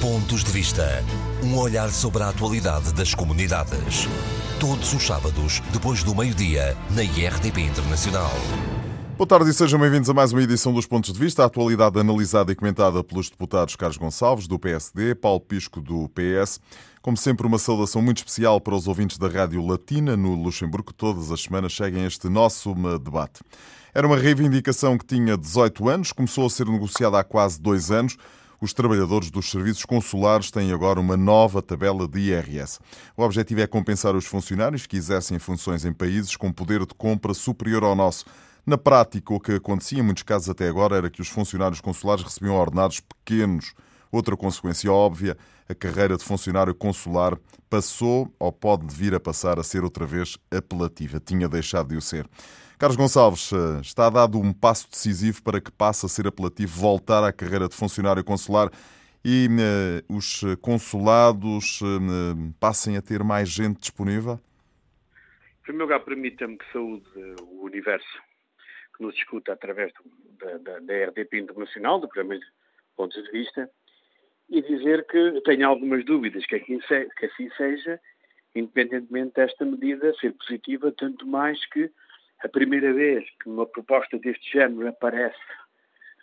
Pontos de Vista. Um olhar sobre a atualidade das comunidades. Todos os sábados, depois do meio-dia, na IRTP Internacional. Boa tarde e sejam bem-vindos a mais uma edição dos Pontos de Vista. A atualidade analisada e comentada pelos deputados Carlos Gonçalves, do PSD, Paulo Pisco, do PS. Como sempre, uma saudação muito especial para os ouvintes da Rádio Latina no Luxemburgo, que todas as semanas seguem este nosso debate. Era uma reivindicação que tinha 18 anos, começou a ser negociada há quase dois anos. Os trabalhadores dos serviços consulares têm agora uma nova tabela de IRS. O objetivo é compensar os funcionários que exercem funções em países com poder de compra superior ao nosso. Na prática, o que acontecia em muitos casos até agora era que os funcionários consulares recebiam ordenados pequenos. Outra consequência óbvia, a carreira de funcionário consular passou ou pode vir a passar a ser outra vez apelativa. Tinha deixado de o ser. Carlos Gonçalves, eh, está dado um passo decisivo para que passe a ser apelativo voltar à carreira de funcionário consular e uh, os consulados uh, passem a ter mais gente disponível? Em primeiro lugar, permita-me que saúde o universo que nos escuta através do, da, da, da, RDP Internacional, do Programa de Pontos de Vista, e dizer que tenho algumas dúvidas que, aqui, que assim seja, independentemente desta medida ser positiva, tanto mais que a primeira vez que uma proposta deste género aparece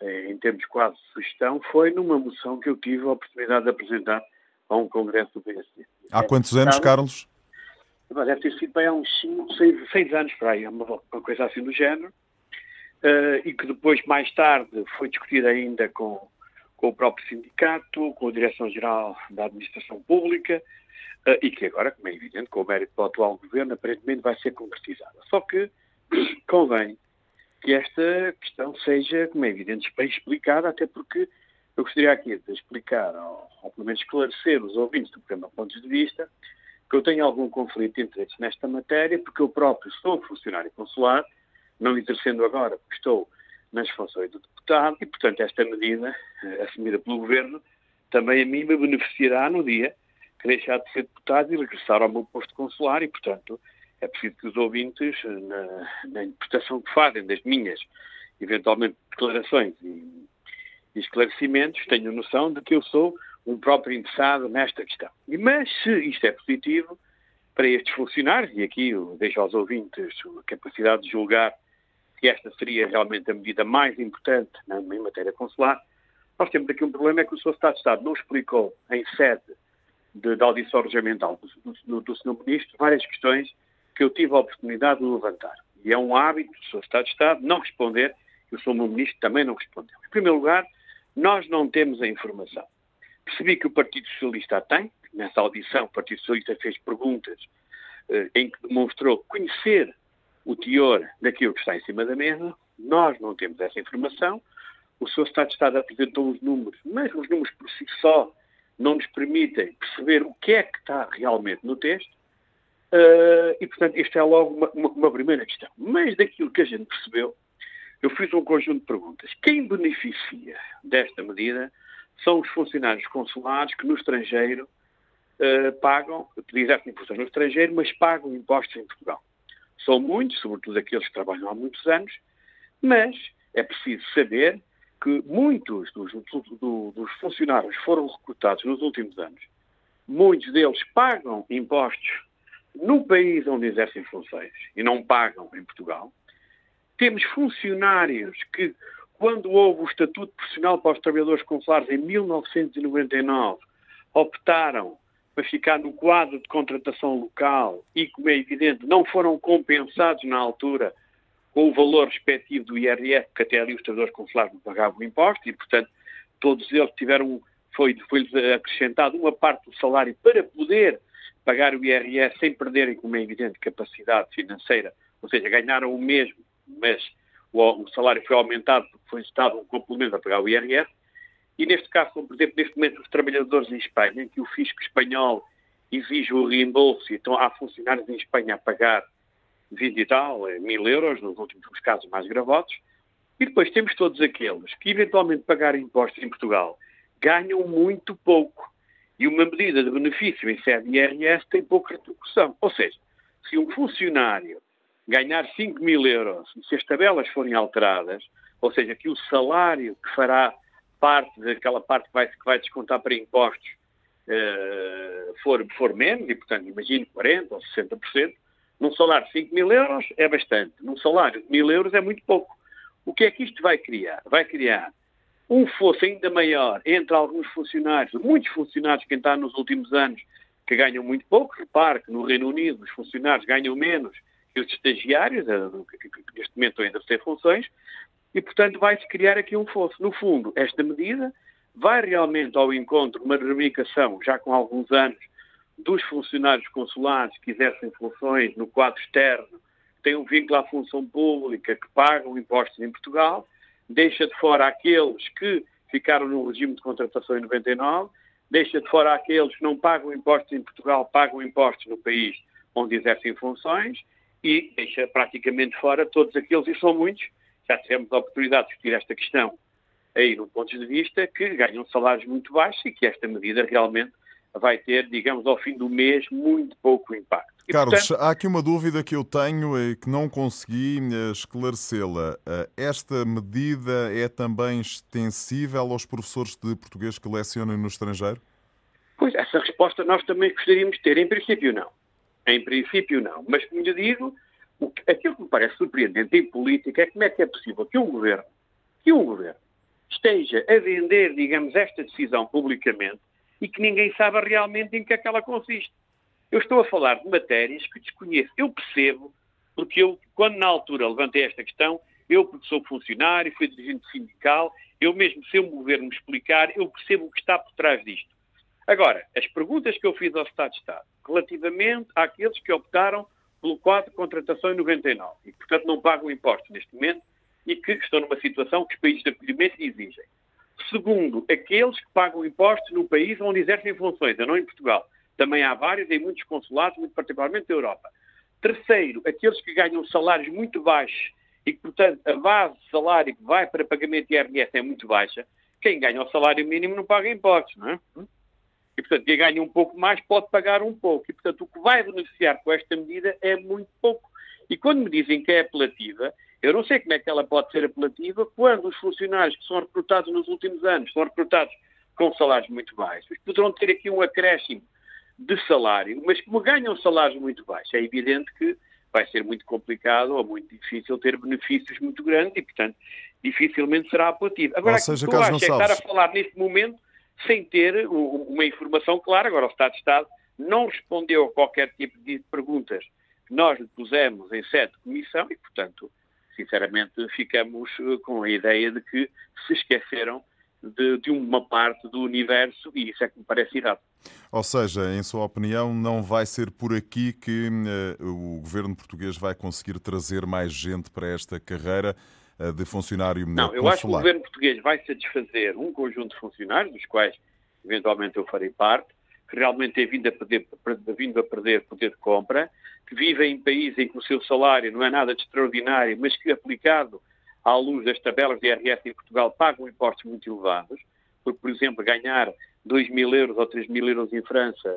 eh, em termos quase de sugestão foi numa moção que eu tive a oportunidade de apresentar a um congresso do PSD. Há quantos anos, Carlos? Deve ter sido bem há uns 5, 6, 6 anos para aí, uma, uma coisa assim do género, uh, e que depois, mais tarde, foi discutida ainda com, com o próprio sindicato, com a Direção-Geral da Administração Pública, uh, e que agora, como é evidente, com o mérito do atual governo, aparentemente vai ser concretizada. Só que convém que esta questão seja, como é evidente, bem explicada, até porque eu gostaria aqui de explicar, ou, ou pelo menos esclarecer os ouvintes do programa Pontos de Vista, que eu tenho algum conflito de interesses nesta matéria, porque eu próprio sou funcionário consular, não exercendo agora, porque estou nas funções do deputado, e, portanto, esta medida, eh, assumida pelo Governo, também a mim me beneficiará no dia que deixar de ser deputado e regressar ao meu posto consular, e, portanto, é preciso que os ouvintes, na, na interpretação que fazem das minhas, eventualmente, declarações e, e esclarecimentos, tenham noção de que eu sou um próprio interessado nesta questão. Mas se isto é positivo para estes funcionários, e aqui eu deixo aos ouvintes a capacidade de julgar que esta seria realmente a medida mais importante na, em matéria consular, nós temos aqui um problema, é que o Sr. Estado de Estado não explicou em sede de, de audição regimental do, do, do Sr. Ministro várias questões que eu tive a oportunidade de levantar. E é um hábito do Sr. Estado de Estado não responder, e o Sr. Ministro também não respondeu. Em primeiro lugar, nós não temos a informação. Percebi que o Partido Socialista a tem, nessa audição o Partido Socialista fez perguntas eh, em que demonstrou conhecer o teor daquilo que está em cima da mesa, nós não temos essa informação, o Sr. Estado de Estado apresentou os números, mas os números por si só não nos permitem perceber o que é que está realmente no texto, Uh, e, portanto, esta é logo uma, uma, uma, primeira questão. Mas daquilo que a gente percebeu, eu fiz um conjunto de perguntas. Quem beneficia desta medida são os funcionários consulares que no estrangeiro uh, pagam, exercem funções no estrangeiro, mas pagam impostos em Portugal. São muitos, sobretudo aqueles que trabalham há muitos anos, mas é preciso saber que muitos dos, do, dos funcionários foram recrutados nos últimos anos. Muitos deles pagam impostos no país onde exercem funções e não pagam em Portugal, temos funcionários que, quando houve o Estatuto Profissional para os Trabalhadores Consulares em 1999, optaram para ficar no quadro de contratação local e, como é evidente, não foram compensados na altura com o valor respectivo do IRS, porque até ali os trabalhadores consulares não pagavam imposto e, portanto, todos eles tiveram, foi-lhes foi acrescentado uma parte do salário para poder pagar o IRS sem perderem, como é evidente, capacidade financeira, ou seja, ganharam o mesmo, mas o, o salário foi aumentado porque foi estado um complemento a pagar o IRS. E neste caso, como, por exemplo, neste momento, os trabalhadores em Espanha, em que o fisco espanhol exige o reembolso, então há funcionários em Espanha a pagar 20 e tal, eh, mil euros, nos últimos casos mais gravosos, e depois temos todos aqueles que, eventualmente, pagarem impostos em Portugal, ganham muito pouco. E uma medida de benefício em sede IRS tem pouca repercussão. Ou seja, se um funcionário ganhar 5 mil euros, se as tabelas forem alteradas, ou seja, que o salário que fará parte daquela parte que vai, que vai descontar para impostos uh, for, for menos, e portanto imagino 40% ou 60%, num salário de 5 mil euros é bastante, num salário de mil euros é muito pouco. O que é que isto vai criar? Vai criar um fosso ainda maior entre alguns funcionários, muitos funcionários que entraram nos últimos anos, que ganham muito pouco. Repare que no Reino Unido os funcionários ganham menos que os estagiários, eh, que neste momento ainda têm funções, e, portanto, vai-se criar aqui um fosso. No fundo, esta medida vai realmente ao encontro de uma reivindicação, já com alguns anos, dos funcionários consulares que exercem funções no quadro externo, que têm um vínculo à função pública, que pagam impostos em Portugal, deixa de fora aqueles que ficaram no regime de contratação em 99, deixa de fora aqueles que não pagam impostos em Portugal, pagam impostos no país onde exercem funções e deixa praticamente fora todos aqueles, e são muitos, já tivemos a oportunidade de discutir esta questão aí no ponto de vista, que ganham salários muito baixos e que esta medida realmente vai ter, digamos, ao fim do mês, muito pouco impacto. E, Carlos, portanto... há aqui uma dúvida que eu tenho e que não consegui eh, esclarecê-la. Eh, esta medida é também extensível aos professores de português que lecionam no estrangeiro? Pois, essa resposta nós também gostaríamos de ter. Em princípio, não. Em princípio, não. Mas, como lhe digo, o que, aquilo que me parece surpreendente em política é como é que é possível que um governo, que um governo, esteja a vender, digamos, esta decisão publicamente e que ninguém sabe realmente em que é que ela consiste. Eu estou a falar de matérias que desconheço. Eu percebo, porque eu, quando na altura levantei esta questão, eu, porque sou funcionário, fui dirigente sindical, eu mesmo, se o governo me explicar, eu percebo o que está por trás disto. Agora, as perguntas que eu fiz ao Estado de Estado, relativamente àqueles que optaram pelo quadro de contratação em 99 e, portanto, não pagam impostos neste momento e que estão numa situação que os países de acolhimento exigem. Segundo, aqueles que pagam impostos no país onde exercem funções, não em Portugal. Também há vários em muitos consulados, muito particularmente na Europa. Terceiro, aqueles que ganham salários muito baixos e que, portanto, a base de salário que vai para pagamento de IRS é muito baixa. Quem ganha o salário mínimo não paga impostos, não é? E, portanto, quem ganha um pouco mais pode pagar um pouco. E, portanto, o que vai beneficiar com esta medida é muito pouco. E quando me dizem que é apelativa, eu não sei como é que ela pode ser apelativa quando os funcionários que são recrutados nos últimos anos são recrutados com salários muito baixos, poderão ter aqui um acréscimo de salário, mas como ganham salários muito baixos, é evidente que vai ser muito complicado ou muito difícil ter benefícios muito grandes e, portanto, dificilmente será apelativo. Agora, ou seja, o que eu acho é estar a falar neste momento sem ter uma informação clara. Agora, o Estado de Estado não respondeu a qualquer tipo de perguntas que nós lhe pusemos em sede de comissão e, portanto, sinceramente, ficamos eh, com a ideia de que se esqueceram de, de, uma parte do universo e isso é que me parece errado. Ou seja, em sua opinião, não vai ser por aqui que uh, o governo português vai conseguir trazer mais gente para esta carreira uh, de funcionário Não, eu acho que o governo português vai satisfazer um conjunto de funcionários, dos quais eventualmente eu farei parte, que realmente tem vindo a perder, vindo a perder poder de compra, que vivem em países em que o seu salário não é nada de extraordinário, mas que aplicado à luz das tabelas de IRS em Portugal pagam impostos muito elevados, porque, por exemplo, ganhar 2 mil euros ou 3 mil euros em França,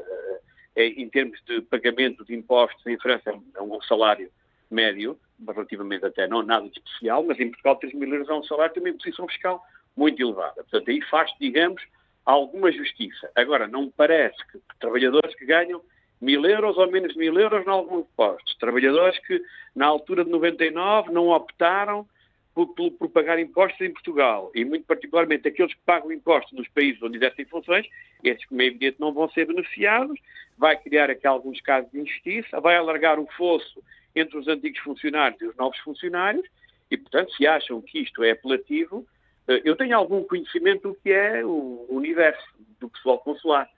é, em termos de pagamento de impostos em França, é um salário médio, relativamente até não nada de especial, mas em Portugal 3 mil euros é um salário também de posição fiscal muito elevada. Portanto, aí faz, digamos, alguma justiça. Agora, não me parece que trabalhadores que ganham mil euros ou menos mil euros em alguns postos, trabalhadores que na altura de 99 não optaram por, por, por, pagar impostos em Portugal, e muito particularmente aqueles que pagam impostos nos países onde exercem funções, esses, como é evidente, não vão ser beneficiados, vai criar aqui alguns casos de injustiça, vai alargar o fosso entre os antigos funcionários e os novos funcionários, e, portanto, se acham que isto é apelativo, eu tenho algum conhecimento do que é o universo do pessoal consular.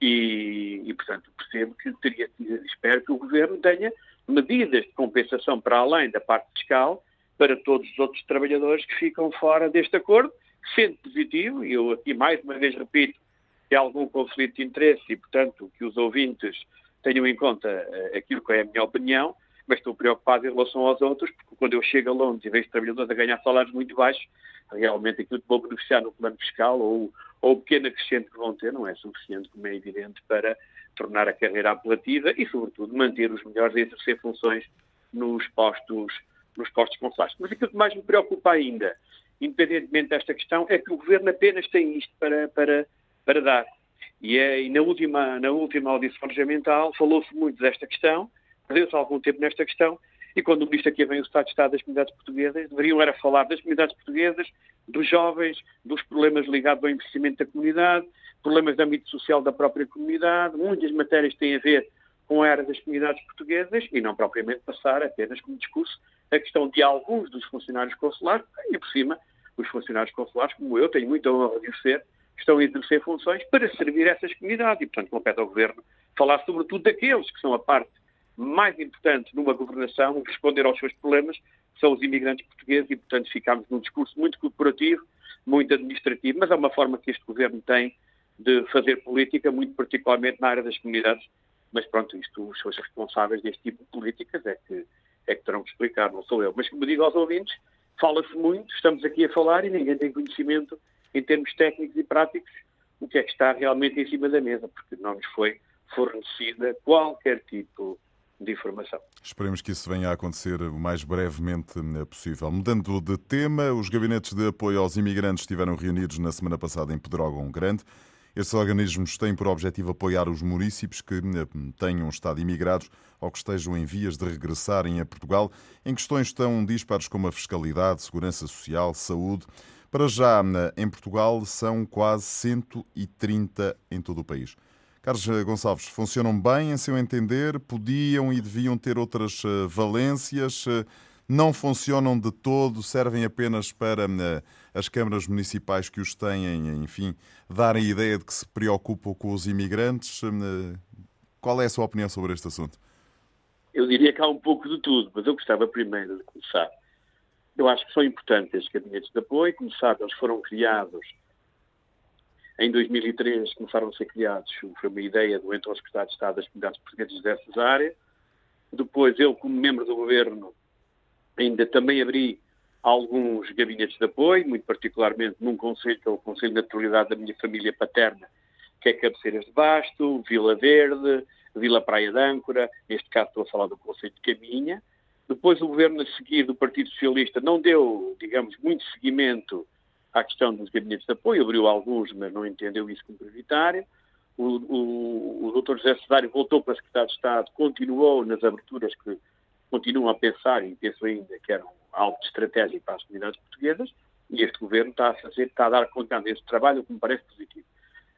E, e, portanto, percebo que teria, espero que o Governo tenha medidas de compensação para além da parte fiscal para todos os outros trabalhadores que ficam fora deste acordo, sendo positivo, e eu aqui mais uma vez repito, que há algum conflito de interesse e, portanto, que os ouvintes tenham em conta eh, aquilo que é a minha opinião, mas estou preocupado em relação aos outros, porque quando eu chego a Londres e vejo trabalhadores a ganhar salários muito baixos, realmente aquilo que vou beneficiar no plano fiscal ou, o pequeno acrescente que vão ter não é suficiente, como é evidente, para tornar a carreira apelativa e, sobretudo, manter os melhores a exercer funções nos postos, nos postos consulares. Mas aquilo que mais me preocupa ainda independentemente desta questão, é que o Governo apenas tem isto para, para, para dar. E, é, e na, última, na última audição orçamental falou-se muito desta questão, perdeu-se algum tempo nesta questão, e quando o Ministro aqui vem o Estado de Estado das Comunidades Portuguesas, deveriam era falar das comunidades portuguesas, dos jovens, dos problemas ligados ao investimento da comunidade, problemas de âmbito social da própria comunidade, muitas matérias têm a ver com a era das comunidades portuguesas e não propriamente passar apenas como discurso a questão de alguns dos funcionários consulares e, por cima, os funcionários consulares, como eu, tenho muita honra de ser, estão a exercer funções para servir essas comunidades. E, portanto, compete ao Governo falar sobretudo daqueles que são a parte mais importante numa governação, responder aos seus problemas, são os imigrantes portugueses e, portanto, ficamos num discurso muito corporativo, muito administrativo, mas é uma forma que este Governo tem de fazer política, muito particularmente na área das comunidades mas pronto, isto, os seus responsáveis deste tipo de políticas é que, é que terão que explicar, não sou eu. Mas como digo aos ouvintes, fala-se muito, estamos aqui a falar e ninguém tem conhecimento em termos técnicos e práticos o que é que está realmente em cima da mesa, porque não nos foi fornecida qualquer tipo de informação. Esperemos que isso venha a acontecer o mais brevemente eh, possível. Mudando de tema, os gabinetes de apoio aos imigrantes estiveram reunidos na semana passada em Pedrógão Grande. Estes organismos têm por objetivo apoiar os municípios que eh, tenham estado imigrados ou que estejam em vias de regressarem a Portugal em questões tão dispares como a fiscalidade, segurança social, saúde. Para já, em Portugal, são quase 130 em todo o país. Carlos Gonçalves, funcionam bem, em seu entender? Podiam e deviam ter outras eh, valências? Eh, não funcionam de todo, servem apenas para eh, as câmaras municipais que os têm, enfim, darem a ideia de que se preocupam com os imigrantes. Qual é a sua opinião sobre este assunto? Eu diria que há um pouco de tudo, mas eu gostava primeiro de começar. Eu acho que são importantes estes gabinetes de apoio. Como sabe, eles foram criados em 2003, começaram a ser criados, foi uma ideia do então secretário de Estado das Comunidades Portuguesas dessas áreas. Depois, eu, como membro do governo, Ainda também abri alguns gabinetes de apoio, muito particularmente num conselho, que é o Conselho de Naturalidade da minha família paterna, que é Cabeceiras de Basto, Vila Verde, Vila Praia de Âncora, neste caso estou a falar do Conselho de Caminha. Depois o governo a seguir do Partido Socialista não deu, digamos, muito seguimento à questão dos gabinetes de apoio, abriu alguns, mas não entendeu isso como prioritário. O, o, o Dr. José Cesário voltou para Secretário de Estado, continuou nas aberturas que continuam a pensar, e penso ainda que era algo de estratégia para as comunidades portuguesas, e este governo está a fazer, está a dar conta desse trabalho, o que me parece positivo.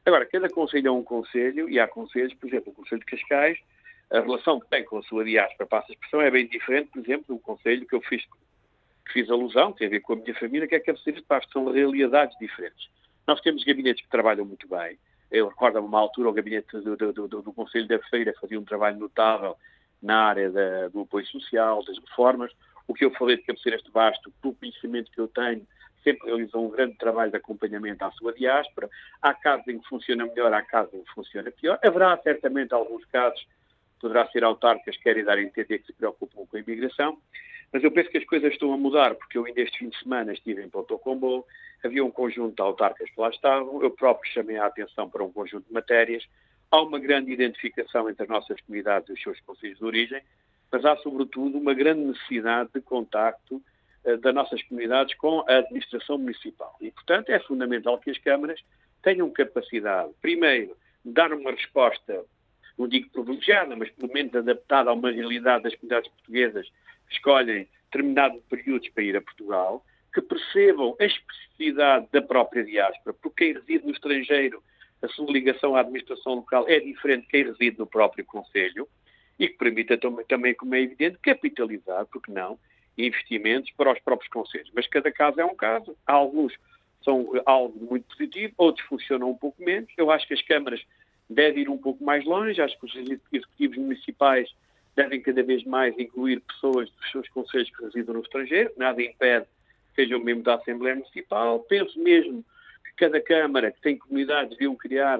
Agora, cada conselho é um conselho, e há conselhos, por exemplo, o Conselho de Cascais, a relação que tem com a sua diáspora, para essa expressão, é bem diferente, por exemplo, do conselho que eu fiz, que fiz alusão, tem a ver com a minha família, que é é de Paz, são realidades diferentes. Nós temos gabinetes que trabalham muito bem. Eu recordo-me uma altura o gabinete do, do, do, do Conselho da Feira fazia um trabalho notável na área da, do apoio social, das reformas. O que eu falei de Cabeceiras de Basto, pelo conhecimento que eu tenho, sempre realizou um grande trabalho de acompanhamento à sua diáspora. Há casos em que funciona melhor, há casos em que funciona pior. Haverá certamente alguns casos, poderá ser autarcas que querem dar a entender que se preocupam com a imigração, mas eu penso que as coisas estão a mudar, porque eu ainda este fim de semana estive em Ponto Combo, havia um conjunto de autarcas que lá estavam, eu próprio chamei a atenção para um conjunto de matérias, Há uma grande identificação entre as nossas comunidades e os seus conselhos de origem, mas há, sobretudo, uma grande necessidade de contacto uh, das nossas comunidades com a administração municipal. E, portanto, é fundamental que as câmaras tenham capacidade, primeiro, de dar uma resposta, não digo privilegiada, mas pelo menos adaptada a uma realidade das comunidades portuguesas escolhem determinados períodos para ir a Portugal, que percebam a especificidade da própria diáspora, porque quem reside no estrangeiro a sua ligação à administração local é diferente de quem reside no próprio Conselho e que permita também, como é evidente, capitalizar, porque não, investimentos para os próprios Conselhos. Mas cada caso é um caso. Alguns são algo muito positivo, outros funcionam um pouco menos. Eu acho que as câmaras devem ir um pouco mais longe, acho que os executivos municipais devem cada vez mais incluir pessoas dos seus conselhos que residam no estrangeiro, nada impede que sejam membros da Assembleia Municipal. Penso mesmo cada Câmara, que tem comunidades, deviam criar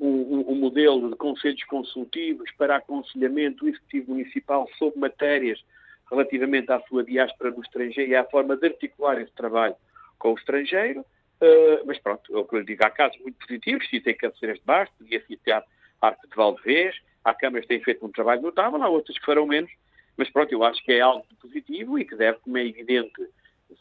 um, um, modelo de conselhos consultivos para aconselhamento do Executivo Municipal sobre matérias relativamente à sua diáspora no estrangeiro e à forma de articular esse trabalho com o estrangeiro. Uh, mas pronto, que eu digo, há casos muito positivos, citei Cabeceiras de Baixo, podia citar Arco de Valdevez, há câmaras que têm feito um trabalho notável, há outras que farão menos, mas pronto, eu acho que é algo positivo e que deve, como é evidente,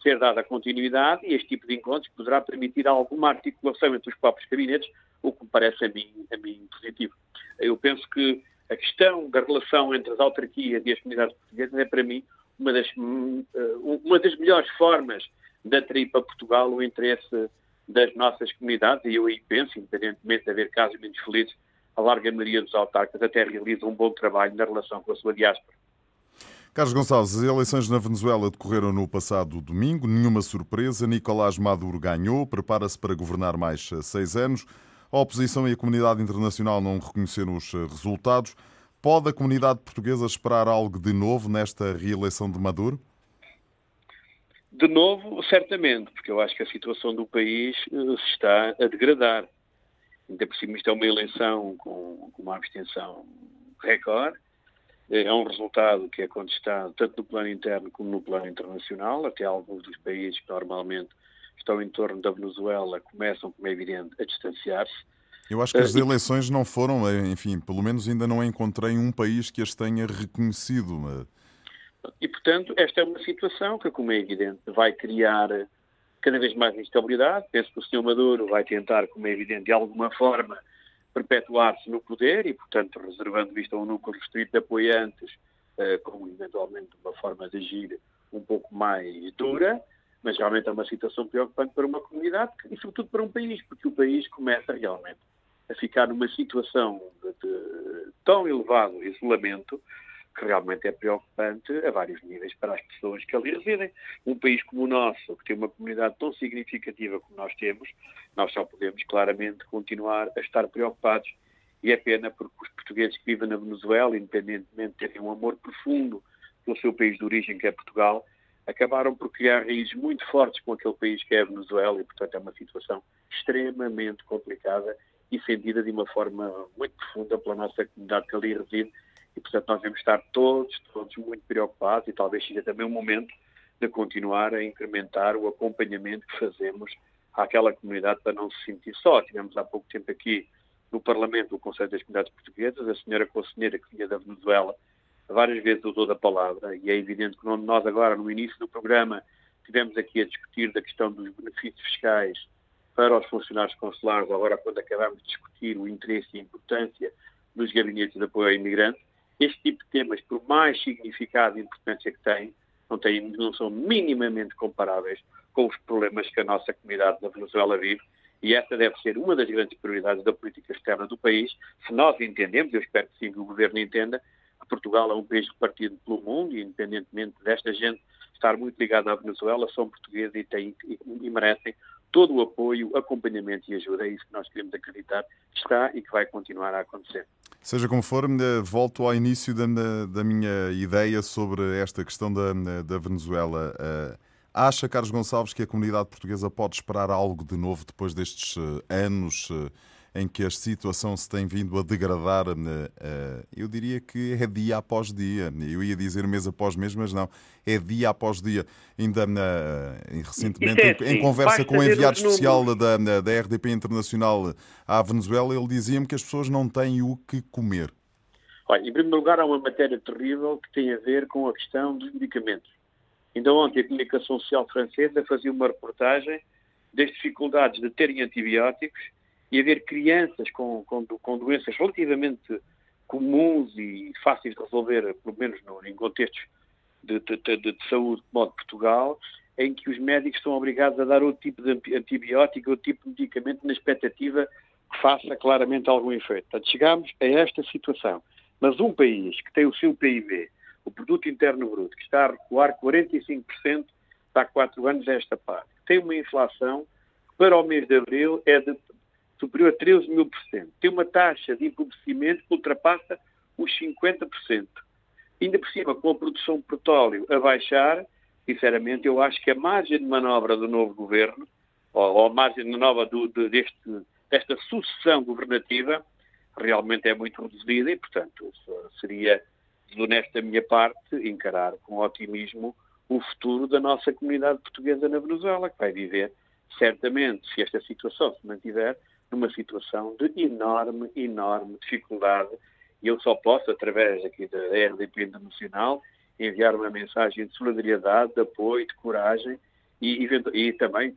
ser dada continuidade e este tipo de encontros poderá permitir alguma articulação entre os próprios gabinetes, o que me parece a mim, a mim positivo. Eu penso que a questão da relação entre as autarquias e as comunidades portuguesas é, para mim, uma das, hum, uma das melhores formas de atrair para Portugal o interesse das nossas comunidades, e eu aí penso, independentemente de haver casos menos felizes, a larga maioria dos autarcas até realiza um bom trabalho na relação com a sua diáspora. Carlos Gonçalves, as eleições na Venezuela decorreram no passado domingo, nenhuma surpresa. Nicolás Maduro ganhou, prepara-se para governar mais seis anos. A oposição e a comunidade internacional não reconheceram os resultados. Pode a comunidade portuguesa esperar algo de novo nesta reeleição de Maduro? De novo, certamente, porque eu acho que a situação do país eh, se está a degradar. Ainda por cima, isto é uma eleição com, com uma abstenção recorde. É um resultado que é contestado tanto no plano interno como no plano internacional. Até alguns dos países que normalmente estão em torno da Venezuela começam, como é evidente, a distanciar-se. Eu acho que as eh, eleições não foram, eh, enfim, pelo menos ainda não encontrei um país que as tenha reconhecido. E, portanto, esta é uma situação que, como é evidente, vai criar cada vez mais instabilidade. Penso que o Sr. Maduro vai tentar, como é evidente, de alguma forma, perpetuar-se no poder e, portanto, reservando isto a um núcleo restrito de apoiantes, eh, como eventualmente uma forma de agir um pouco mais dura, mas realmente é uma situação preocupante para uma comunidade e, sobretudo, para um país, porque o país começa realmente a ficar numa situação de, de tão elevado isolamento que realmente é preocupante a vários níveis para as pessoas que ali residem. Um país como o nosso, que tem uma comunidade tão significativa como nós temos, nós só podemos claramente continuar a estar preocupados. E é pena porque os portugueses que vivem na Venezuela, independentemente de terem um amor profundo pelo seu país de origem, que é Portugal, acabaram por criar raízes muito fortes com aquele país que é a Venezuela e, portanto, é uma situação extremamente complicada e sentida de uma forma muito profunda pela nossa comunidade que ali reside e, portanto, nós devemos estar todos, todos muito preocupados e talvez seja também o momento de continuar a incrementar o acompanhamento que fazemos àquela comunidade para não se sentir só. Tivemos há pouco tempo aqui no Parlamento o Conselho das Comunidades Portuguesas, a senhora conselheira que vinha da Venezuela várias vezes usou da palavra e é evidente que nós agora, no início do programa, tivemos aqui a discutir da questão dos benefícios fiscais para os funcionários consulares, agora quando acabamos de discutir o interesse e a importância dos gabinetes de apoio ao imigrante, este tipo de temas, por mais significado e importância que têm, não, têm, não são minimamente comparáveis com os problemas que a nossa comunidade da Venezuela vive e essa deve ser uma das grandes prioridades da política externa do país. Se nós entendemos, eu espero que sim que o Governo entenda, que Portugal é um país repartido pelo mundo e, independentemente desta gente estar muito ligada à Venezuela, são portugueses e, têm, e, e merecem todo o apoio, acompanhamento e ajuda. É isso que nós queremos acreditar que está e que vai continuar a acontecer. Seja como for, volto ao início da, da minha ideia sobre esta questão da, da Venezuela. Eh, acha, Carlos Gonçalves, que a comunidade portuguesa pode esperar algo de novo depois destes eh, anos eh, em que a situação se tem vindo a degradar, eh, eu diria que é dia após dia. Eu ia dizer mês após mês, mas não. É dia após dia. Ainda recentemente, é assim, em conversa com o enviado especial da, da RDP Internacional à Venezuela, ele dizia-me que as pessoas não têm o que comer. Olha, em primeiro lugar, há uma matéria terrível que tem a ver com a questão dos medicamentos. Ainda ontem a comunicação social francesa fazia uma reportagem das dificuldades de terem antibióticos e haver crianças com, com, com doenças relativamente comuns e fáceis de resolver, pelo menos no, em contextos de, de, de, de saúde, como de Portugal, em que os médicos são obrigados a dar outro tipo de antibiótico, outro tipo de medicamento, na expectativa que faça claramente algum efeito. Portanto, chegamos a esta situação. Mas um país que tem o seu PIB, o Produto Interno Bruto, que está a recuar 45% há quatro anos a esta parte, tem uma inflação que para o mês de abril é de superior a 13 mil por cento. Tem uma taxa de empobrecimento que ultrapassa os 50%. Ainda por cima, com a produção de petróleo a baixar, sinceramente, eu acho que a margem de manobra do novo governo, ou, ou a margem de manobra do, de, deste, desta sucessão governativa, realmente é muito reduzida e, portanto, seria honesto da minha parte encarar com otimismo o futuro da nossa comunidade portuguesa na Venezuela, que vai viver certamente, se esta situação se mantiver, numa situação de enorme, enorme dificuldade. E eu só posso, através aqui da RDP Internacional, enviar uma mensagem de solidariedade, de apoio, de coragem e, e também,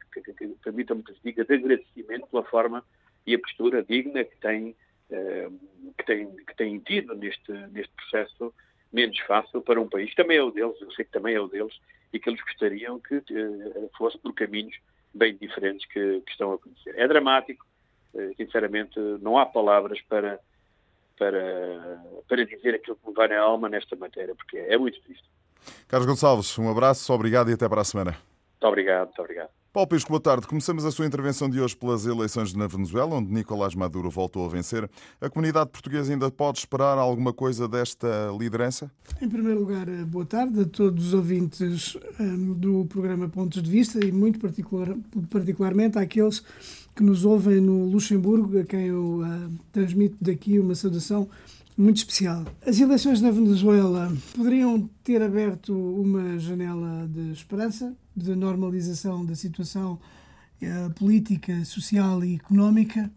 permitam-me que diga, de agradecimento pela forma e a postura digna que tem, eh, que tem, que tem tido neste, neste processo menos fácil para um país. Também é o deles, eu sei que também é o deles, e que eles gostariam que uh, fosse por caminhos bem diferentes que, que estão a acontecer. É dramático, sinceramente, não há palavras para, para, para dizer aquilo que me vai na alma nesta matéria, porque é muito triste. Carlos Gonçalves, um abraço, obrigado e até para a semana. Muito obrigado, muito obrigado. Paulo Pisco, boa tarde. Começamos a sua intervenção de hoje pelas eleições na Venezuela, onde Nicolás Maduro voltou a vencer. A comunidade portuguesa ainda pode esperar alguma coisa desta liderança? Em primeiro lugar, eh, boa tarde a todos os ouvintes ehm, do programa Pontos de Vista e muito particular, particularmente àqueles que nos ouvem no Luxemburgo, a quem eu uh, transmito daqui uma saudação muito especial. As eleições na Venezuela poderiam ter aberto uma janela de esperança, de normalização da situação eh, política, social e económica.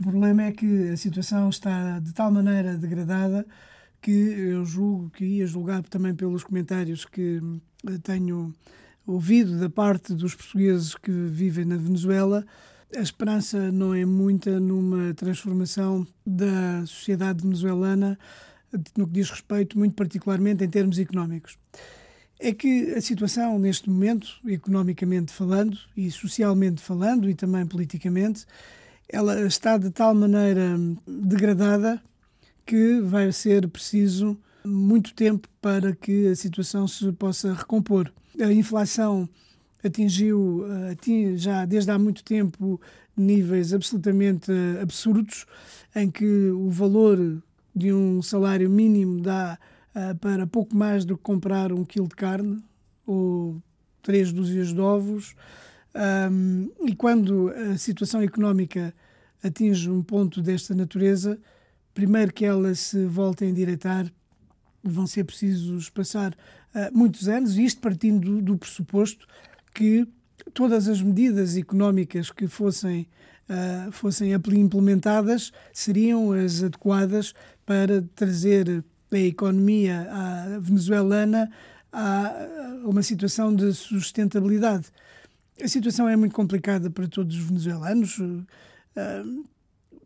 O problema é que a situação está de tal maneira degradada que eu julgo que ia julgar também pelos comentários que eh, tenho ouvido da parte dos portugueses que vivem na Venezuela, a esperança não é muita numa transformação da sociedade venezuelana no que diz respeito, muito particularmente em termos económicos. É que a situação neste momento, economicamente falando e socialmente falando e também politicamente, ela está de tal maneira degradada que vai ser preciso muito tempo para que a situação se possa recompor. A inflação atingiu eh, já desde há muito tempo níveis absolutamente absurdos, em que o valor de um salário mínimo dá uh, para pouco mais do que comprar um quilo de carne ou três dúzias de ovos. Um, e quando a situação económica atinge um ponto desta natureza, primeiro que ela se volte a endireitar, vão ser precisos passar uh, muitos anos, e isto partindo do, do pressuposto que todas as medidas económicas que fossem, uh, fossem implementadas seriam as adequadas para trazer a economia venezuelana a uma situação de sustentabilidade. A situação é muito complicada para todos os venezuelanos. Uh,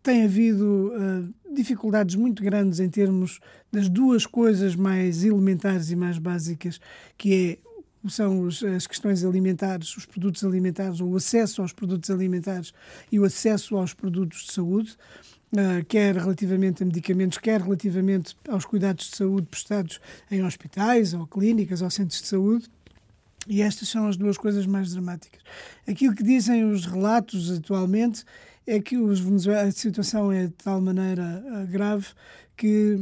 tem havido uh, dificuldades muito grandes em termos das duas coisas mais elementares e mais básicas, que é são as questões alimentares, os produtos alimentares, o acesso aos produtos alimentares e o acesso aos produtos de saúde, quer relativamente a medicamentos, quer relativamente aos cuidados de saúde prestados em hospitais, ou clínicas, ou centros de saúde. E estas são as duas coisas mais dramáticas. Aquilo que dizem os relatos atualmente é que a situação é de tal maneira uh, grave que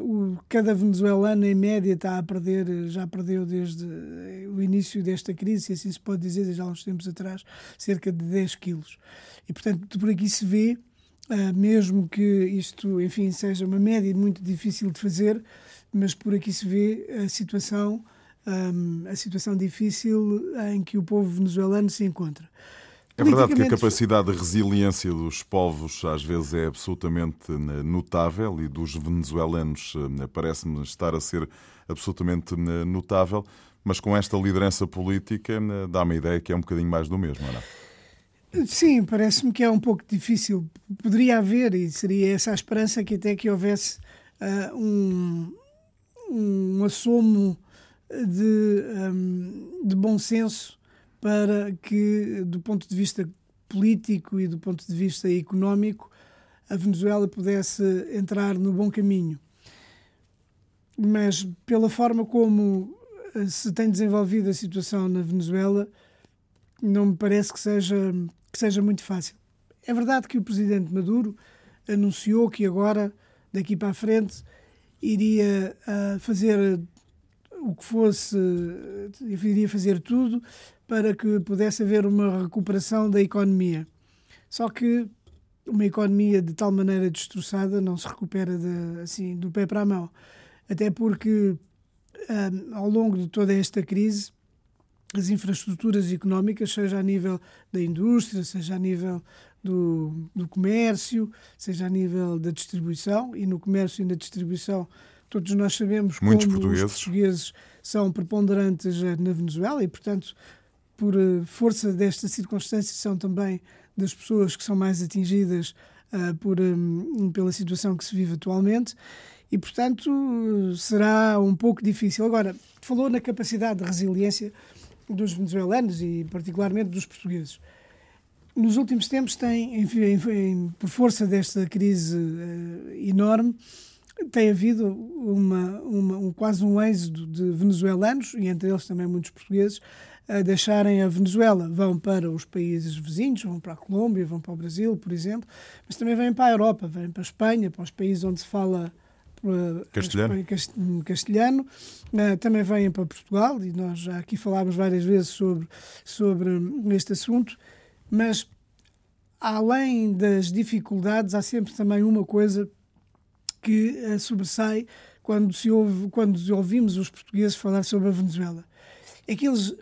o, cada venezuelano, em média, está a perder, já perdeu desde o início desta crise, se assim se pode dizer, desde há uns tempos atrás, cerca de 10 quilos. E, portanto, por aqui se vê, mesmo que isto, enfim, seja uma média muito difícil de fazer, mas por aqui se vê a situação, a situação difícil em que o povo venezuelano se encontra. É verdade que a capacidade de resiliência dos povos às vezes é absolutamente notável e dos venezuelanos eh, parece-me estar a ser absolutamente eh, notável, mas com esta liderança política dá-me a ideia que é um bocadinho mais do mesmo, não é? Sim, parece-me que é um pouco difícil. Poderia haver, e seria essa a esperança, que até que houvesse uh, um, um assomo de, um, de bom senso para que, do ponto de vista político e do ponto de vista económico, a Venezuela pudesse entrar no bom caminho. Mas, pela forma como eh, se tem desenvolvido a situação na Venezuela, não me parece que seja, que seja muito fácil. É verdade que o presidente Maduro anunciou que agora, daqui para a frente, iria uh, fazer o que fosse, iria fazer tudo para que pudesse haver uma recuperação da economia. Só que uma economia de tal maneira destroçada não se recupera de, assim do pé para a mão. Até porque, um, ao longo de toda esta crise, as infraestruturas económicas, seja a nível da indústria, seja a nível do, do comércio, seja a nível da distribuição, e no comércio e na distribuição todos nós sabemos Muitos como portugueses. os portugueses são preponderantes na Venezuela e, portanto, por força desta circunstância, são também das pessoas que são mais atingidas por, um, pela situação que se vive atualmente e, portanto, será um pouco difícil. Agora, falou na capacidade de resiliência dos venezuelanos e, particularmente, dos portugueses. Nos últimos tempos, tem, enfim, por força desta crise uh, enorme, tem havido uma, uma, um, quase um êxodo de venezuelanos, e entre eles também muitos portugueses, a deixarem a Venezuela. Vão para os países vizinhos, vão para a Colômbia, vão para o Brasil, por exemplo, mas também vêm para a Europa, vêm para a Espanha, para os países onde se fala castelhano, castelhano. Uh, também vêm para Portugal e nós já aqui falámos várias vezes sobre, sobre este assunto, mas além das dificuldades, há sempre também uma coisa que uh, sobressai quando, se ouve, quando ouvimos os portugueses falar sobre a Venezuela. É que eles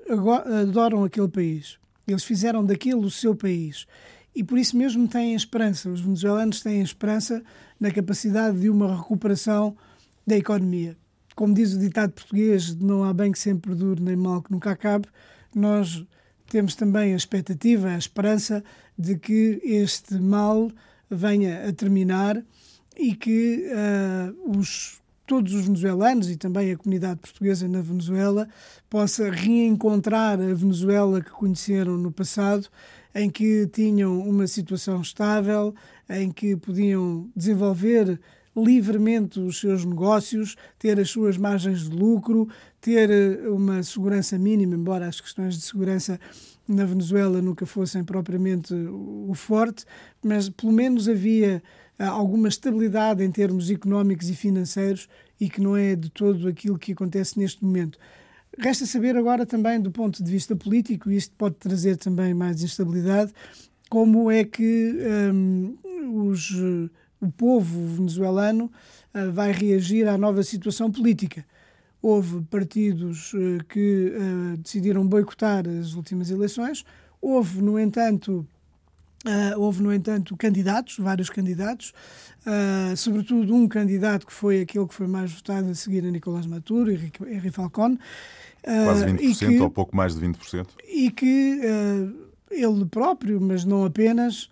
adoram aquele país. Eles fizeram daquele o seu país. E por isso mesmo têm esperança. Os venezuelanos têm esperança na capacidade de uma recuperação da economia. Como diz o ditado português, não há bem que sempre dure, nem mal que nunca acabe, nós temos também a expectativa, a esperança de que este mal venha a terminar e que uh, os, todos os venezuelanos e também a comunidade portuguesa na Venezuela possa reencontrar a Venezuela que conheceram no passado em que tinham uma situação estável, em que podiam desenvolver livremente os seus negócios, ter as suas margens de lucro, ter eh, uma segurança mínima, embora as questões de segurança na Venezuela nunca fossem propriamente o forte, mas pelo menos havia eh, alguma estabilidade em termos económicos e financeiros e que não é de todo aquilo que acontece neste momento. Resta saber agora também, do ponto de vista político, e isto pode trazer também mais instabilidade, como é que um, os, o povo venezuelano uh, vai reagir à nova situação política. Houve partidos uh, que uh, decidiram boicotar as últimas eleições, houve, no entanto, Uh, houve, no entanto, candidatos, vários candidatos, uh, sobretudo um candidato que foi aquele que foi mais votado a seguir a Nicolás Maduro, Henri Falcone. Uh, Quase 20%, que, ou pouco mais de 20%. E que ele próprio, mas não apenas,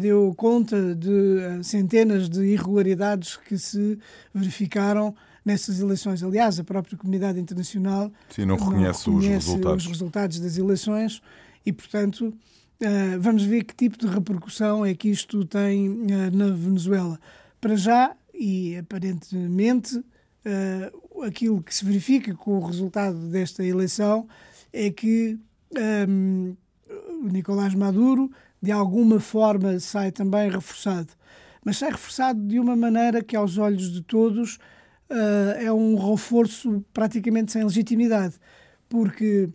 deu conta de centenas de irregularidades que se verificaram nessas eleições. Aliás, a própria comunidade internacional Sim, não, reconhece, não reconhece os, resultados. os resultados das eleições e, portanto Uh, vamos ver que tipo de repercussão é que isto tem uh, na Venezuela. Para já, e aparentemente, uh, aquilo que se verifica com o resultado desta eleição é que um, o Nicolás Maduro, de alguma forma, sai também reforçado. Mas sai reforçado de uma maneira que, aos olhos de todos, é um reforço praticamente sem legitimidade. Porque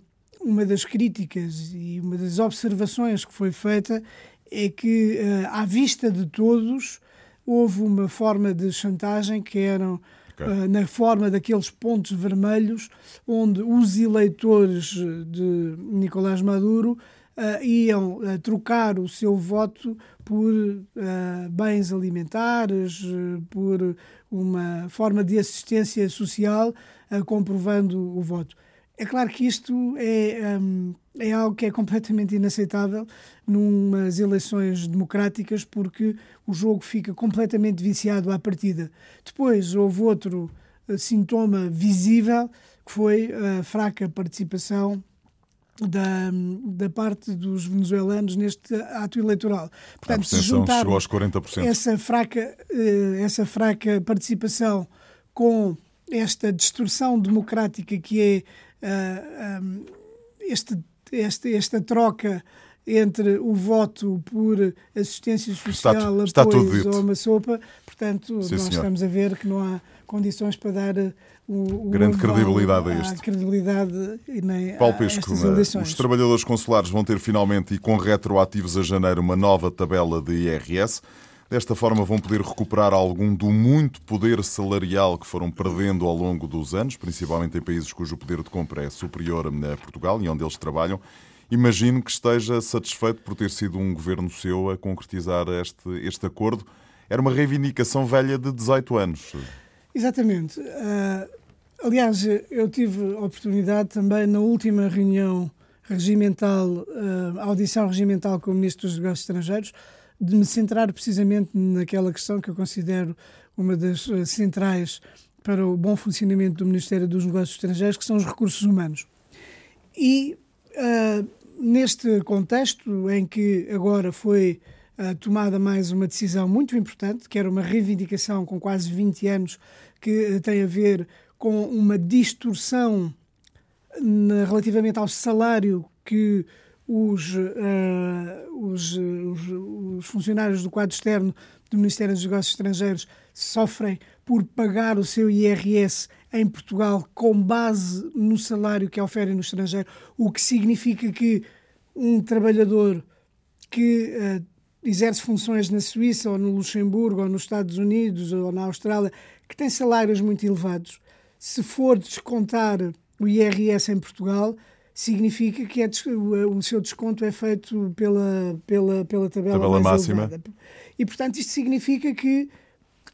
uma das críticas e uma das observações que foi feita é que, uh, à vista de todos, houve uma forma de chantagem que eram okay. uh, na forma daqueles pontos vermelhos, onde os eleitores de Nicolás Maduro uh, iam trocar o seu voto por bens alimentares, por uma forma de assistência social, comprovando o voto. É claro que isto é, um, é algo que é completamente inaceitável numas eleições democráticas, porque o jogo fica completamente viciado à partida. Depois houve outro uh, sintoma visível, que foi a fraca participação da, da parte dos venezuelanos neste ato eleitoral. Portanto, a se juntar chegou aos 40%. Essa fraca, uh, essa fraca participação com esta distorção democrática que é uh, um, este, este, esta troca entre o voto por assistência social, está, apoios ou uma sopa. Portanto, Sim, nós senhor. estamos a ver que não há condições para dar o, o grande credibilidade a isto. credibilidade nem Paulo Pesco, os trabalhadores consulares vão ter finalmente e com retroativos a janeiro uma nova tabela de IRS. Desta forma, vão poder recuperar algum do muito poder salarial que foram perdendo ao longo dos anos, principalmente em países cujo poder de compra é superior a Portugal e onde eles trabalham. Imagino que esteja satisfeito por ter sido um governo seu a concretizar este, este acordo. Era uma reivindicação velha de 18 anos. Exatamente. Uh, aliás, eu tive a oportunidade também na última reunião regimental, a audição regimental com o Ministro dos Negócios Estrangeiros, de me centrar precisamente naquela questão que eu considero uma das centrais para o bom funcionamento do Ministério dos Negócios Estrangeiros, que são os recursos humanos. E uh, neste contexto em que agora foi uh, tomada mais uma decisão muito importante, que era uma reivindicação com quase 20 anos, que uh, tem a ver com uma distorção na, relativamente ao salário que os, os, os, os funcionários do quadro externo do Ministério dos Negócios Estrangeiros sofrem por pagar o seu IRS em Portugal com base no salário que oferem no estrangeiro, o que significa que um trabalhador que uh, exerce funções na Suíça ou no Luxemburgo ou nos Estados Unidos ou na Austrália, que tem salários muito elevados, se for descontar o IRS em Portugal, significa que é, o seu desconto é feito pela, pela, pela tabela, tabela máxima. Elevada. E, portanto, isto significa que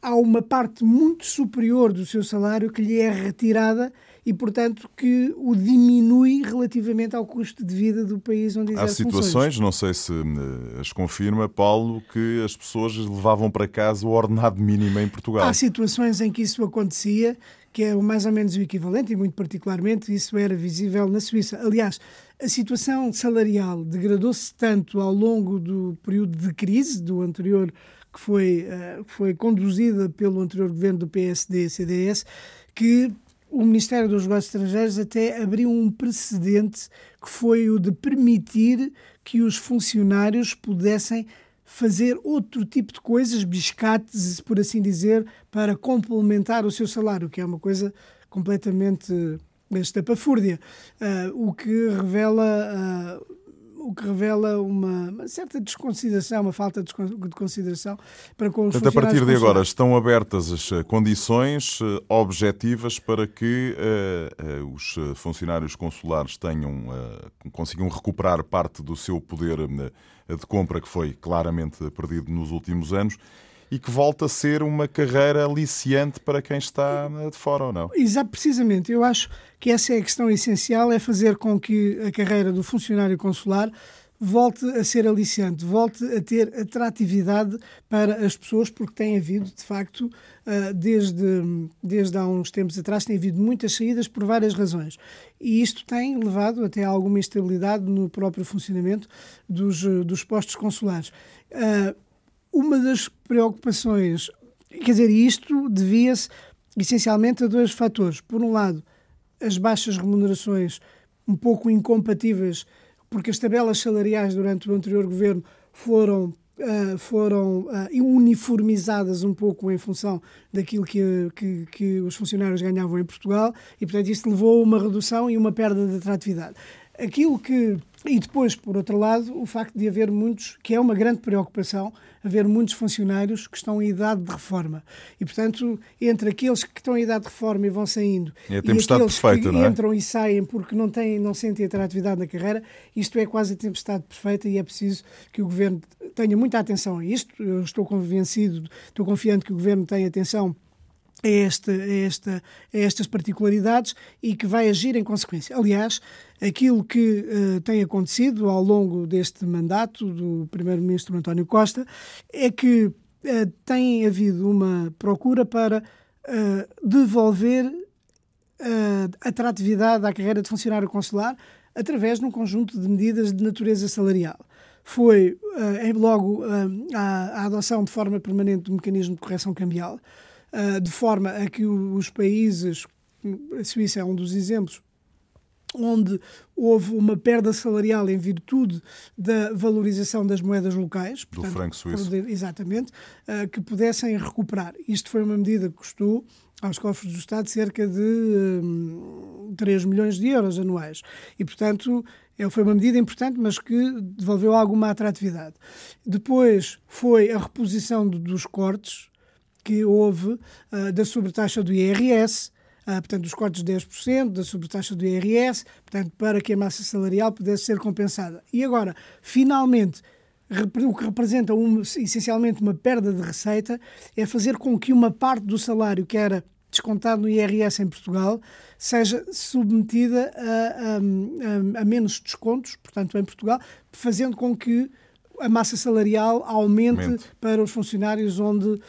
há uma parte muito superior do seu salário que lhe é retirada e, portanto, que o diminui relativamente ao custo de vida do país onde exerce Há situações, funções. não sei se eh, as confirma, Paulo, que as pessoas levavam para casa o ordenado mínimo em Portugal. Há situações em que isso acontecia, que é mais ou menos o equivalente, e muito particularmente isso era visível na Suíça. Aliás, a situação salarial degradou-se tanto ao longo do período de crise do anterior que foi, uh, foi conduzida pelo anterior governo do PSD-CDS, que o Ministério dos Negócios Estrangeiros até abriu um precedente que foi o de permitir que os funcionários pudessem fazer outro tipo de coisas, biscates, por assim dizer, para complementar o seu salário, que é uma coisa completamente estapafúrdia, uh, o que revela uh, o que revela uma, uma, certa desconsideração, uma falta de consideração para com os Portanto, a partir de agora estão abertas as eh, condições eh, objetivas para que uh, uh, os funcionários consulares tenham, uh, consigam recuperar parte do seu poder de compra que foi claramente perdido nos últimos anos e que volta a ser uma carreira aliciante para quem está de fora ou não? Exato, precisamente. Eu acho que essa é a questão essencial, é fazer com que a carreira do funcionário consular volte a ser aliciante, volte a ter atratividade para as pessoas, porque tem havido, de facto, ah, desde, desde há uns tempos atrás, tem havido muitas saídas por várias razões. E isto tem levado até a alguma instabilidade no próprio funcionamento dos, dos postos consulares. Ah, uma das preocupações, quer dizer, isto devia-se essencialmente a dois fatores. Por um lado, as baixas remunerações um pouco incompatíveis, porque as tabelas salariais durante o anterior governo foram Uh, foram uh, uniformizadas um pouco em função daquilo que, que, que, os funcionários ganhavam em Portugal e, portanto, isso levou a uma redução e uma perda de atratividade. Aquilo que. E depois, por outro lado, o facto de haver muitos, que é uma grande preocupação, haver muitos funcionários que estão em idade de reforma. E, portanto, entre aqueles que estão em idade de reforma e vão saindo é e aqueles perfeita, que é? entram e saem porque não, têm, não sentem atratividade na carreira, isto é quase a tempestade perfeita e é preciso que o Governo tenha muita atenção a isto. Eu estou convencido, estou confiante que o Governo tenha atenção a, esta, a, esta, a estas particularidades e que vai agir em consequência. Aliás, aquilo que uh, tem acontecido ao longo deste mandato do Primeiro-Ministro António Costa é que uh, tem havido uma procura para uh, devolver atratividade à carreira de funcionário consular através de um conjunto de medidas de natureza salarial. Foi logo a, a adoção de forma permanente do mecanismo de correção cambial, de forma a que os países, a Suíça é um dos exemplos, onde houve uma perda salarial em virtude da valorização das moedas locais. Do franco suíço. Exatamente, uh, que pudessem recuperar. Isto foi uma medida que custou aos cofres do Estado cerca de um, 3 milhões de euros anuais. E, portanto, é, foi uma medida importante, mas que devolveu alguma atratividade. Depois foi a reposição dos cortes que houve uh, da sobretaxa do IRS, uh, ah, portanto, dos cortes de 10%, da sobretaxa do IRS, portanto, para que a massa salarial pudesse ser compensada. E agora, finalmente, o que representa essencialmente uma perda de receita é fazer com que uma parte do salário que era descontado no IRS em Portugal seja submetida a, a, a menos descontos, portanto, em Portugal, fazendo com que a massa salarial aumente Mente. para os funcionários onde uh,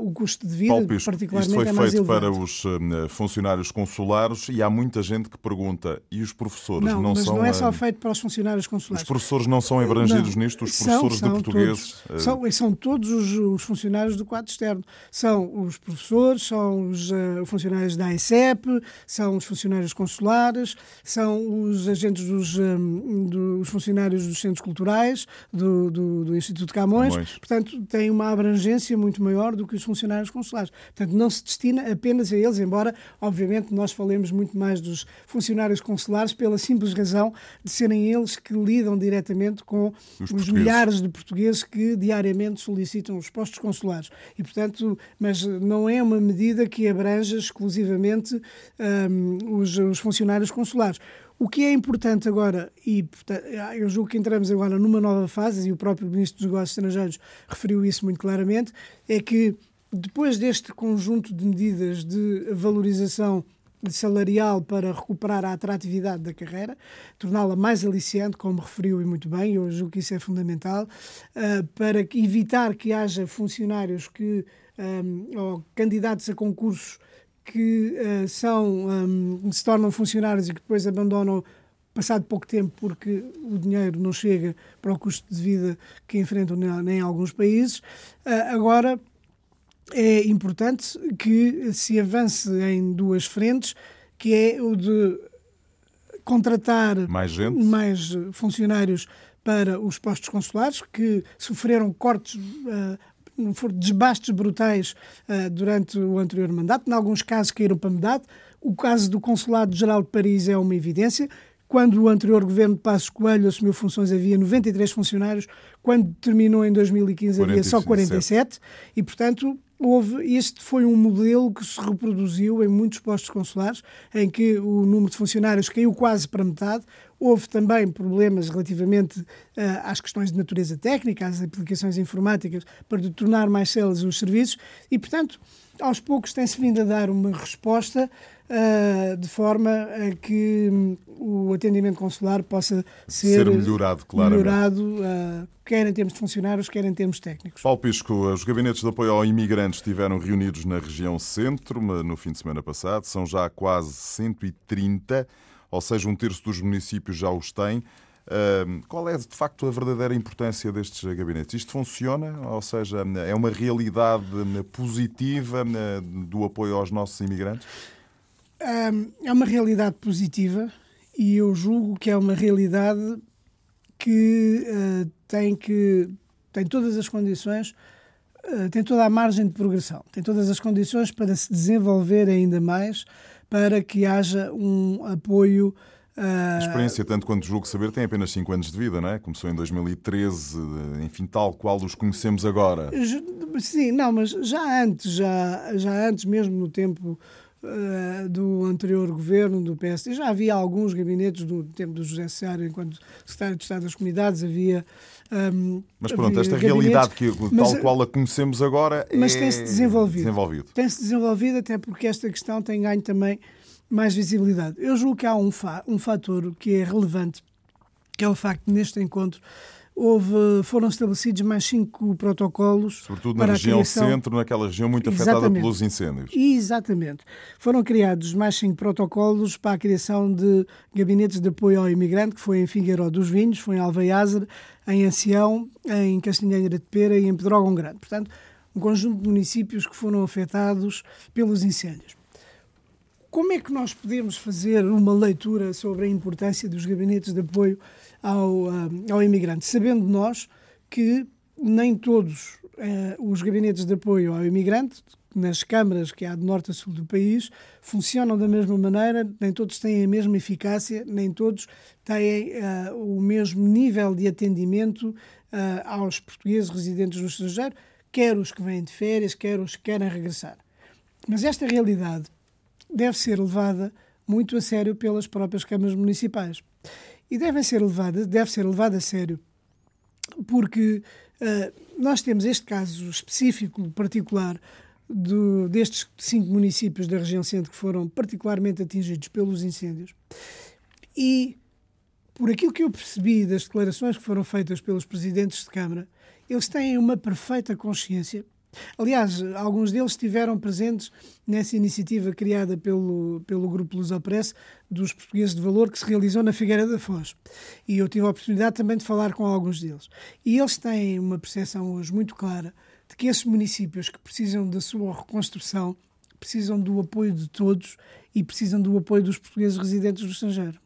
o custo de vida, Paulo Pisco, particularmente, isto foi é mais feito para os uh, funcionários consulares e há muita gente que pergunta e os professores não, não mas são... não é só feito para os funcionários consulares. Os professores não são abrangidos não. nisto? Os professores são, de português? Todos, uh... são, são todos os, os, funcionários do quadro externo. São os professores, são os funcionários da AECEP, são os funcionários consulares, são os agentes dos, um, dos funcionários dos centros culturais, do, do, do Instituto de Camões, Camões, portanto, tem uma abrangência muito maior do que os funcionários consulares. Portanto, não se destina apenas a eles, embora, obviamente, nós falemos muito mais dos funcionários consulares pela simples razão de serem eles que lidam diretamente com os, os milhares de portugueses que diariamente solicitam os postos consulares. E, portanto, mas não é uma medida que abranja exclusivamente um, os, os funcionários consulares. O que é importante agora, e eu julgo que entramos agora numa nova fase, e o próprio Ministro dos Negócios Estrangeiros referiu isso muito claramente, é que depois deste conjunto de medidas de valorização salarial para recuperar a atratividade da carreira, torná-la mais aliciante, como referiu e muito bem, eu julgo que isso é fundamental, eh, para evitar que haja funcionários que, eh, ou candidatos a concursos que uh, são, um, se tornam funcionários e que depois abandonam passado pouco tempo porque o dinheiro não chega para o custo de vida que enfrentam nem em alguns países. Uh, agora, é importante que se avance em duas frentes, que é o de contratar mais, mais funcionários para os postos consulares que sofreram cortes uh, foram desbastes brutais uh, durante o anterior mandato. Em alguns casos caíram para metade. O caso do Consulado-Geral de Paris é uma evidência. Quando o anterior governo de Passos Coelho assumiu funções, havia 93 funcionários. Quando terminou em 2015, 47. havia só 47. E, portanto, houve, este foi um modelo que se reproduziu em muitos postos consulares, em que o número de funcionários caiu quase para metade. Houve também problemas relativamente uh, às questões de natureza técnica, às aplicações informáticas, para tornar mais céleres os serviços e, portanto, aos poucos tem-se vindo a dar uma resposta uh, de forma a que um, o atendimento consular possa ser, ser melhorado, melhorado uh, quer em termos de funcionários, quer em termos técnicos. Paulo Pisco, os gabinetes de apoio ao imigrantes estiveram reunidos na região centro no fim de semana passado, são já quase 130 ou seja, um terço dos municípios já os têm. qual é, de facto, a verdadeira importância destes gabinetes? Isto funciona? Ou seja, é uma realidade positiva do apoio aos nossos imigrantes? É uma realidade positiva e eu julgo que é uma realidade que uh, tem que tem todas as condições, uh, tem toda a margem de progressão, tem todas as condições para se desenvolver ainda mais para que haja um apoio. A experiência, tanto quanto julgo saber, tem apenas 5 anos de vida, não é? Começou em 2013, enfim, tal qual os conhecemos agora. Sim, não, mas já antes, já, já antes mesmo no tempo uh, do anterior governo, do PSD, já havia alguns gabinetes do tempo do José Seara, enquanto secretário de Estado das Comunidades, havia um, mas pronto, esta realidade que mas, tal qual a conhecemos agora mas é tem-se desenvolvido. desenvolvido. Tem-se desenvolvido até porque esta questão tem ganho também mais visibilidade. Eu julgo que há um, fa um fator que é relevante, que é o facto de neste encontro houve, foram estabelecidos mais cinco protocolos. Sobretudo na região criação... centro, naquela região muito afetada Exatamente. pelos incêndios. Exatamente. Foram criados mais cinco protocolos para a criação de gabinetes de apoio ao imigrante, que foi em Figueiró dos Vinhos, foi em Alveiazer, em Ancião, em Castelhanheira de Pera e em Pedrógão Grande. Portanto, um conjunto de municípios que foram afetados pelos incêndios. Como é que nós podemos fazer uma leitura sobre a importância dos gabinetes de apoio ao, ah, ao imigrante, sabendo nós que nem todos uh, os gabinetes de apoio ao imigrante, nas câmaras que há de norte a sul do país, funcionam da mesma maneira, nem todos têm a mesma eficácia, nem todos têm uh, o mesmo nível de atendimento uh, aos portugueses residentes no estrangeiro, quer os que vêm de férias, quer os que querem regressar. Mas esta realidade deve ser levada muito a sério pelas próprias câmaras municipais. E deve ser levada, deve ser levada a sério, porque uh, nós temos este caso específico, particular, do, destes cinco municípios da região centro que foram particularmente atingidos pelos incêndios. E, por aquilo que eu percebi das declarações que foram feitas pelos presidentes de Câmara, eles têm uma perfeita consciência. Aliás, alguns deles estiveram presentes nessa iniciativa criada pelo, pelo Grupo Lusopress dos Portugueses de Valor, que se realizou na Figueira da Foz. E eu tive a oportunidade também de falar com alguns deles. E eles têm uma percepção hoje muito clara de que esses municípios que precisam da sua reconstrução precisam do apoio de todos e precisam do apoio dos portugueses residentes no estrangeiro.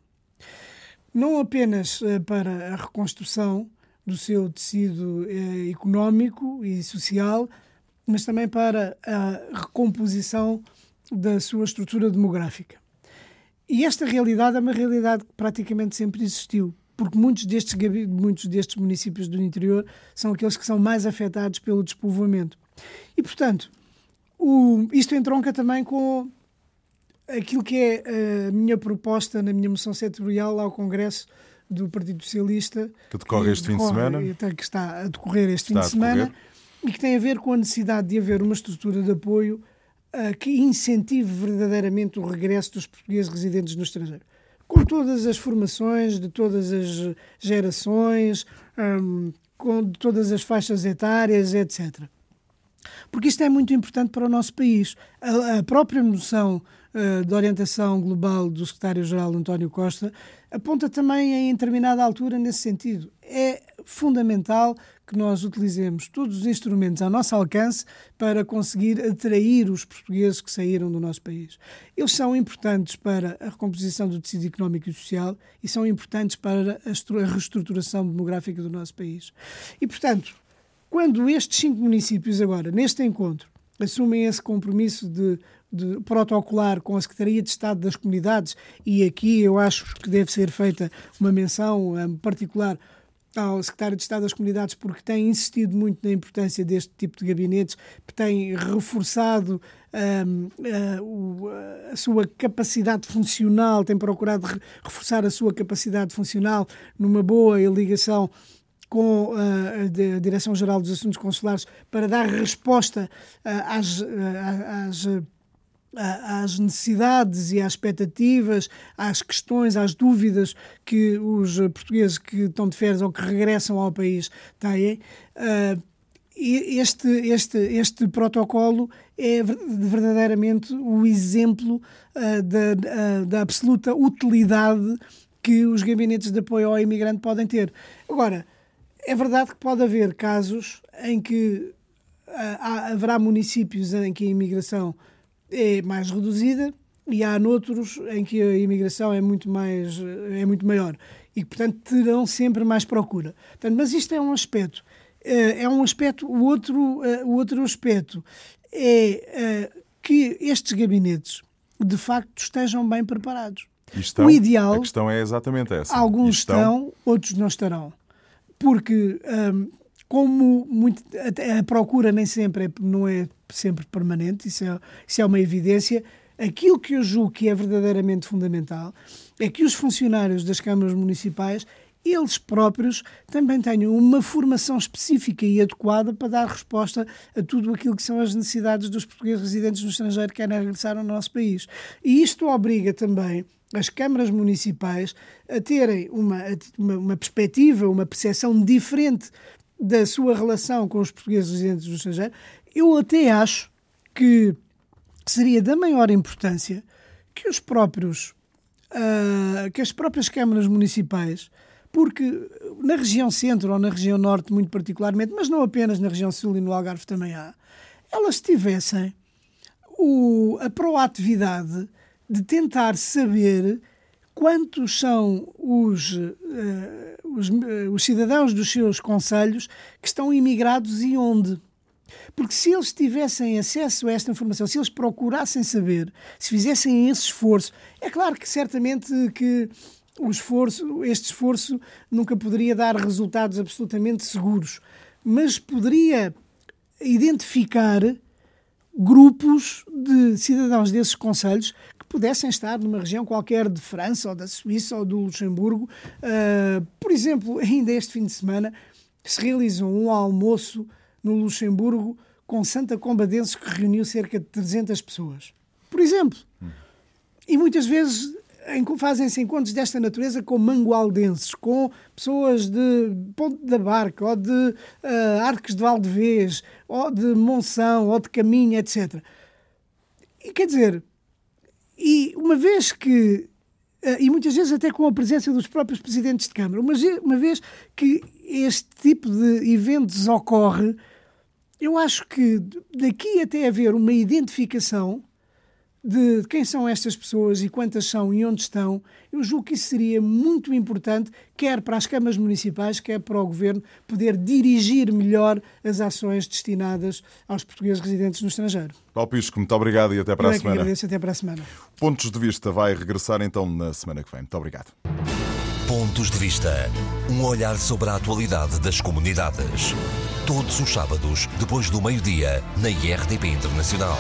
Não apenas eh, para a reconstrução do seu tecido eh, económico e social, mas também para a recomposição da sua estrutura demográfica. E esta realidade é uma realidade que praticamente sempre existiu porque muitos destes, muitos destes municípios do interior são aqueles que são mais afetados pelo despovoamento. E, portanto, o, isto entronca também com aquilo que é a minha proposta na minha moção setorial ao Congresso do Partido Socialista. Que decorre este decorre, fim de semana. Que está a decorrer este está fim de semana e que tem a ver com a necessidade de haver uma estrutura de apoio uh, que incentive verdadeiramente o regresso dos portugueses residentes no estrangeiro com todas as formações, de todas as gerações, um, com todas as faixas etárias, etc. Porque isto é muito importante para o nosso país. A, a própria noção uh, de orientação global do secretário-geral António Costa aponta também em determinada altura nesse sentido. É fundamental que nós utilizemos todos os instrumentos ao nosso alcance para conseguir atrair os portugueses que saíram do nosso país. Eles são importantes para a recomposição do tecido económico e social e são importantes para a reestruturação demográfica do nosso país. E, portanto, quando estes cinco municípios agora, neste encontro, assumem esse compromisso de, de, protocolar com a Secretaria de Estado das Comunidades, e aqui eu acho que deve ser feita uma menção um, particular ao secretário de Estado das Comunidades porque tem insistido muito na importância deste tipo de gabinetes, tem reforçado um, a, a, sua capacidade funcional, tem procurado reforçar a sua capacidade funcional numa boa ligação com a Direção-Geral dos Assuntos Consulares para dar resposta às, às às necessidades e às expectativas, às questões, às dúvidas que os portugueses que estão de férias ou que regressam ao país têm. Uh, este, este, este protocolo é verdadeiramente o exemplo uh, da, uh, da absoluta utilidade que os gabinetes de apoio ao imigrante podem ter. Agora, é verdade que pode haver casos em que haverá municípios em que a imigração é mais reduzida e há noutros em que a imigração é muito mais é muito maior e portanto terão sempre mais procura. Portanto, mas isto é um aspecto. Eh, é um aspecto. O outro, eh, o outro aspecto é eh, que estes gabinetes de facto estejam bem preparados. Estão, o ideal. A questão é exatamente essa. Alguns estão, estão outros não estarão. Porque hum, como muito, a, procura nem sempre é, não é sempre permanente, isso é, isso é uma evidência. Aquilo que eu julgo que é verdadeiramente fundamental é que os funcionários das câmaras municipais eles próprios também tenham uma formação específica e adequada para dar resposta a tudo aquilo que são as necessidades dos portugueses residentes no estrangeiro que querem regressar ao nosso país. E isto obriga também as câmaras municipais a terem uma, uma, uma perspectiva, uma percepção diferente da sua relação com os portugueses residentes no estrangeiro, eu até acho que seria da maior importância que os próprios uh, que as próprias câmaras municipais porque na região centro ou na região norte muito particularmente, mas não apenas na região sul e no Algarve também há, elas tivessem o, a proatividade de tentar saber quantos são os, uh, os, uh, os, cidadãos dos seus conselhos que estão imigrados e onde. Porque se eles tivessem acesso a esta informação, se eles procurassem saber, se fizessem esse esforço, é claro que certamente que o esforço, este esforço nunca poderia dar resultados absolutamente seguros, mas poderia identificar grupos de cidadãos desses conselhos pudessem estar numa região qualquer de França ou da Suíça ou do Luxemburgo. Uh, por exemplo, ainda este fim de semana se realizou um almoço no Luxemburgo com Santa Combadenses que reuniu cerca de 300 pessoas. Por exemplo. E muitas vezes fazem-se encontros desta natureza com mangualdenses, com pessoas de Ponte da Barca, ou de uh, Arques de Valdevez, ou de Monção, ou de Caminha, etc. E quer dizer, e uma vez que uh, e muitas vezes até com a presença dos próprios presidentes de Câmara, uma vez que este tipo de eventos ocorre, eu acho que daqui até haver uma identificação de quem são estas pessoas e quantas são e onde estão, eu julgo que isso seria muito importante, quer para as câmaras municipais, quer para o governo, poder dirigir melhor as ações destinadas aos portugueses residentes no estrangeiro. Paulo Pisco, muito obrigado e até para eu a é semana. agradeço, até para a semana. Pontos de Vista vai regressar então na semana que vem. Muito obrigado. Pontos de Vista. Um olhar sobre a atualidade das comunidades. Todos os sábados, depois do meio-dia, na IRTP Internacional.